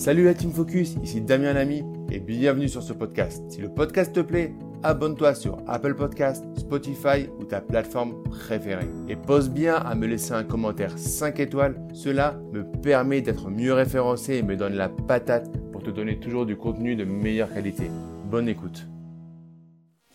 Salut la Team Focus, ici Damien Lamy et bienvenue sur ce podcast. Si le podcast te plaît, abonne-toi sur Apple Podcast, Spotify ou ta plateforme préférée. Et pose bien à me laisser un commentaire 5 étoiles, cela me permet d'être mieux référencé et me donne la patate pour te donner toujours du contenu de meilleure qualité. Bonne écoute.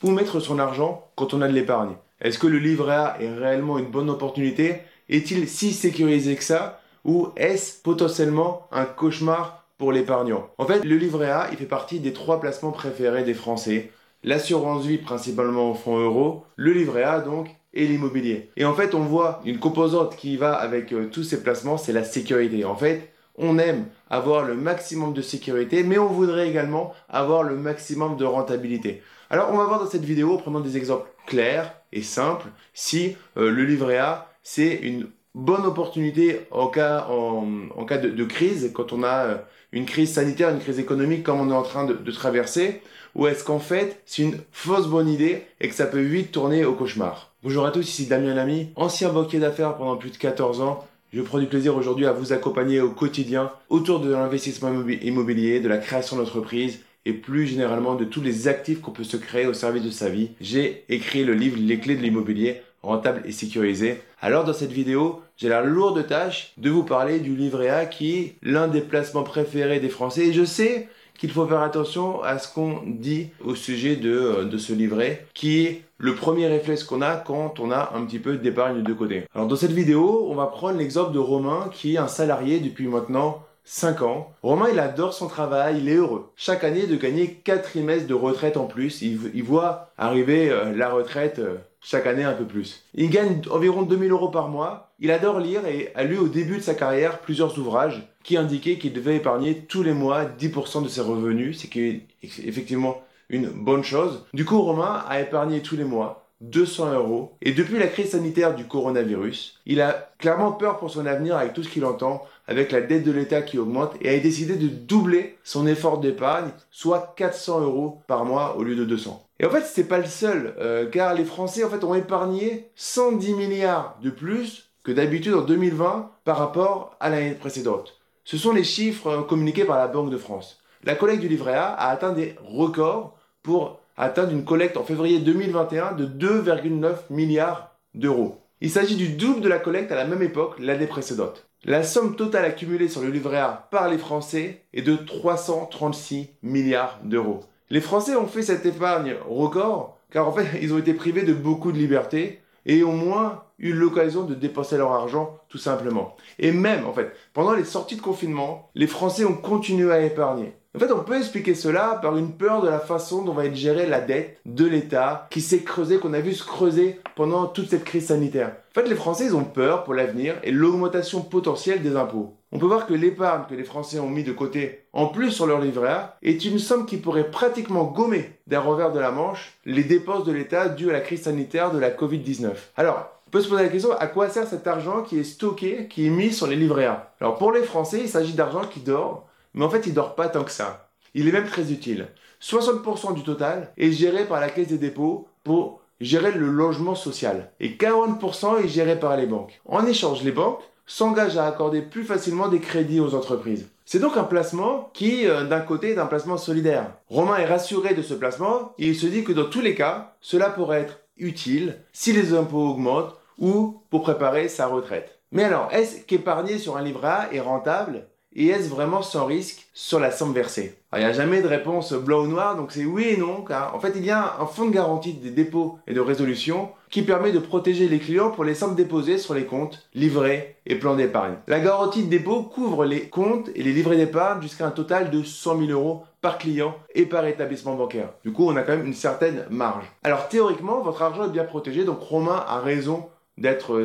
Où mettre son argent quand on a de l'épargne Est-ce que le livret A est réellement une bonne opportunité? Est-il si sécurisé que ça? Ou est-ce potentiellement un cauchemar pour l'épargnant. En fait, le livret A, il fait partie des trois placements préférés des Français. L'assurance vie principalement au fonds euro, le livret A donc, et l'immobilier. Et en fait, on voit une composante qui va avec euh, tous ces placements, c'est la sécurité. En fait, on aime avoir le maximum de sécurité, mais on voudrait également avoir le maximum de rentabilité. Alors, on va voir dans cette vidéo, prenant des exemples clairs et simples, si euh, le livret A, c'est une bonne opportunité en cas, en, cas de, crise, quand on a euh, une crise sanitaire, une crise économique comme on est en train de, traverser, ou est-ce qu'en fait c'est une fausse bonne idée et que ça peut vite tourner au cauchemar? Bonjour à tous, ici Damien Lamy, ancien banquier d'affaires pendant plus de 14 ans. Je prends du plaisir aujourd'hui à vous accompagner au quotidien autour de l'investissement immobilier, de la création d'entreprise et plus généralement de tous les actifs qu'on peut se créer au service de sa vie. J'ai écrit le livre Les clés de l'immobilier rentable et sécurisé. Alors dans cette vidéo, j'ai la lourde tâche de vous parler du livret A qui est l'un des placements préférés des Français. Et je sais qu'il faut faire attention à ce qu'on dit au sujet de, euh, de ce livret, qui est le premier réflexe qu'on a quand on a un petit peu d'épargne de côté. Alors dans cette vidéo, on va prendre l'exemple de Romain qui est un salarié depuis maintenant 5 ans. Romain, il adore son travail, il est heureux. Chaque année, de gagner 4 trimestres de retraite en plus. Il, voit arriver euh, la retraite euh, chaque année un peu plus. Il gagne environ 2000 euros par mois. Il adore lire et a lu au début de sa carrière plusieurs ouvrages qui indiquaient qu'il devait épargner tous les mois 10% de ses revenus, c'est effectivement une bonne chose. Du coup, Romain a épargné tous les mois 200 euros. Et depuis la crise sanitaire du coronavirus, il a clairement peur pour son avenir avec tout ce qu'il entend, avec la dette de l'État qui augmente, et a décidé de doubler son effort d'épargne, soit 400 euros par mois au lieu de 200. Et en fait, c'est pas le seul, euh, car les Français en fait ont épargné 110 milliards de plus que d'habitude en 2020 par rapport à l'année précédente. Ce sont les chiffres euh, communiqués par la Banque de France. La collecte du livret A a atteint des records pour atteindre une collecte en février 2021 de 2,9 milliards d'euros. Il s'agit du double de la collecte à la même époque l'année précédente. La somme totale accumulée sur le livret A par les Français est de 336 milliards d'euros. Les Français ont fait cette épargne record car en fait ils ont été privés de beaucoup de liberté et au moins eu l'occasion de dépenser leur argent tout simplement. Et même en fait, pendant les sorties de confinement, les Français ont continué à épargner. En fait, on peut expliquer cela par une peur de la façon dont va être gérée la dette de l'État qui s'est creusée, qu'on a vu se creuser pendant toute cette crise sanitaire. En fait, les Français, ils ont peur pour l'avenir et l'augmentation potentielle des impôts. On peut voir que l'épargne que les Français ont mis de côté, en plus sur leur livret est une somme qui pourrait pratiquement gommer d'un revers de la manche les dépenses de l'État dues à la crise sanitaire de la Covid-19. Alors, peut se poser la question à quoi sert cet argent qui est stocké, qui est mis sur les livrets A? Alors pour les Français, il s'agit d'argent qui dort mais en fait, il dort pas tant que ça. Il est même très utile. 60% du total est géré par la Caisse des dépôts pour gérer le logement social. Et 40% est géré par les banques. En échange, les banques s'engagent à accorder plus facilement des crédits aux entreprises. C'est donc un placement qui, euh, d'un côté, est un placement solidaire. Romain est rassuré de ce placement et il se dit que dans tous les cas, cela pourrait être utile si les impôts augmentent ou pour préparer sa retraite. Mais alors, est-ce qu'épargner sur un livret A est rentable et est-ce vraiment sans risque sur la somme versée? Il n'y a jamais de réponse blanc ou noir, donc c'est oui et non, car en fait il y a un fonds de garantie des dépôts et de résolution qui permet de protéger les clients pour les sommes déposées sur les comptes, livrets et plans d'épargne. La garantie de dépôt couvre les comptes et les livrets d'épargne jusqu'à un total de 100 000 euros par client et par établissement bancaire. Du coup, on a quand même une certaine marge. Alors théoriquement, votre argent est bien protégé, donc Romain a raison d'être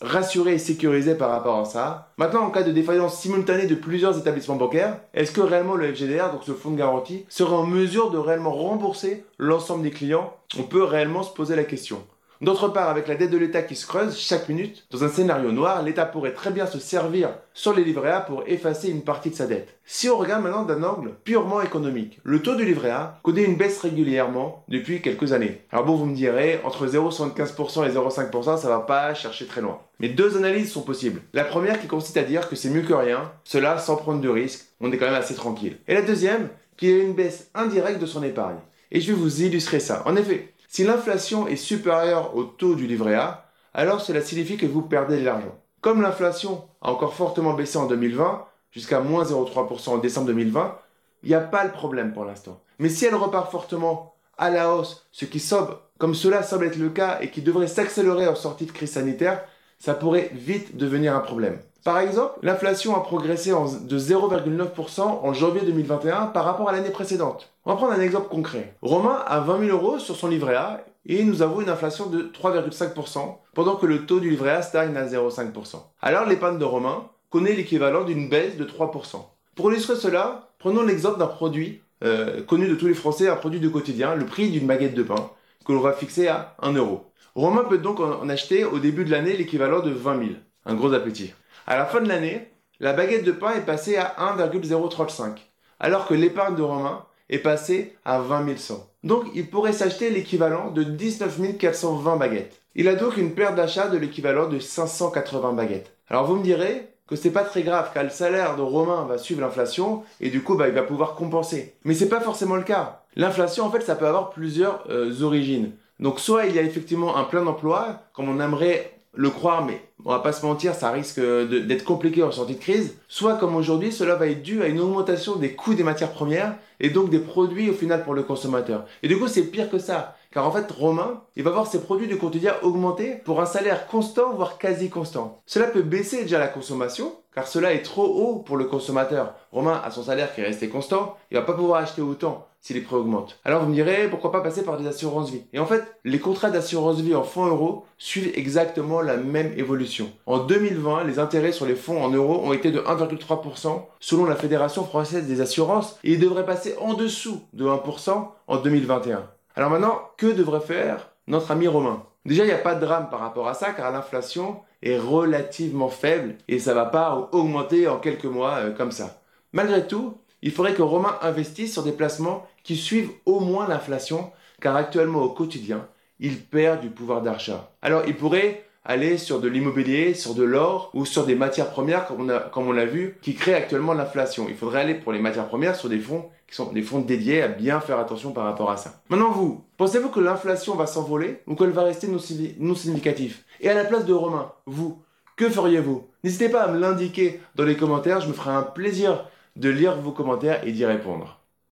rassuré et sécurisé par rapport à ça. Maintenant, en cas de défaillance simultanée de plusieurs établissements bancaires, est-ce que réellement le FGDR, donc ce fonds de garantie, sera en mesure de réellement rembourser l'ensemble des clients? On peut réellement se poser la question. D'autre part, avec la dette de l'État qui se creuse chaque minute, dans un scénario noir, l'État pourrait très bien se servir sur les livrets A pour effacer une partie de sa dette. Si on regarde maintenant d'un angle purement économique, le taux du livret A connaît une baisse régulièrement depuis quelques années. Alors bon, vous me direz, entre 0,75% et 0,5%, ça va pas chercher très loin. Mais deux analyses sont possibles. La première qui consiste à dire que c'est mieux que rien, cela sans prendre de risques, on est quand même assez tranquille. Et la deuxième, qu'il y a une baisse indirecte de son épargne. Et je vais vous illustrer ça. En effet, si l'inflation est supérieure au taux du livret A, alors cela signifie que vous perdez de l'argent. Comme l'inflation a encore fortement baissé en 2020, jusqu'à moins 0,3% en décembre 2020, il n'y a pas le problème pour l'instant. Mais si elle repart fortement à la hausse, ce qui semble, comme cela semble être le cas et qui devrait s'accélérer en sortie de crise sanitaire, ça pourrait vite devenir un problème. Par exemple, l'inflation a progressé de 0,9% en janvier 2021 par rapport à l'année précédente. On va prendre un exemple concret. Romain a 20 000 euros sur son livret A et nous avons une inflation de 3,5% pendant que le taux du livret A stagne à 0,5%. Alors l'épargne de Romain connaît l'équivalent d'une baisse de 3%. Pour illustrer cela, prenons l'exemple d'un produit euh, connu de tous les Français, un produit de quotidien, le prix d'une baguette de pain, que l'on va fixer à 1 euro. Romain peut donc en acheter au début de l'année l'équivalent de 20 000. Un gros appétit. À la fin de l'année, la baguette de pain est passée à 1,035, alors que l'épargne de Romain est passée à 20 100. Donc il pourrait s'acheter l'équivalent de 19 420 baguettes. Il a donc une perte d'achat de l'équivalent de 580 baguettes. Alors vous me direz que c'est pas très grave car le salaire de Romain va suivre l'inflation et du coup bah, il va pouvoir compenser. Mais c'est pas forcément le cas. L'inflation en fait ça peut avoir plusieurs euh, origines. Donc soit il y a effectivement un plein d'emploi, comme on aimerait le croire, mais on va pas se mentir, ça risque d'être compliqué en sortie de crise. Soit comme aujourd'hui, cela va être dû à une augmentation des coûts des matières premières et donc des produits au final pour le consommateur. Et du coup, c'est pire que ça. Car en fait, Romain, il va voir ses produits du quotidien augmenter pour un salaire constant, voire quasi constant. Cela peut baisser déjà la consommation, car cela est trop haut pour le consommateur. Romain a son salaire qui est resté constant, il va pas pouvoir acheter autant si les prix augmentent. Alors vous me direz, pourquoi pas passer par des assurances vie? Et en fait, les contrats d'assurance vie en fonds euros suivent exactement la même évolution. En 2020, les intérêts sur les fonds en euros ont été de 1,3% selon la Fédération française des assurances et ils devraient passer en dessous de 1% en 2021. Alors maintenant, que devrait faire notre ami Romain? Déjà, il n'y a pas de drame par rapport à ça car l'inflation est relativement faible et ça va pas augmenter en quelques mois euh, comme ça. Malgré tout, il faudrait que Romain investisse sur des placements qui suivent au moins l'inflation, car actuellement au quotidien, il perd du pouvoir d'achat. Alors il pourrait aller sur de l'immobilier, sur de l'or ou sur des matières premières comme on l'a vu qui créent actuellement l'inflation. Il faudrait aller pour les matières premières sur des fonds qui sont des fonds dédiés à bien faire attention par rapport à ça. Maintenant vous, pensez-vous que l'inflation va s'envoler ou qu'elle va rester non, non significative? Et à la place de Romain, vous, que feriez-vous? N'hésitez pas à me l'indiquer dans les commentaires, je me ferai un plaisir de lire vos commentaires et d'y répondre.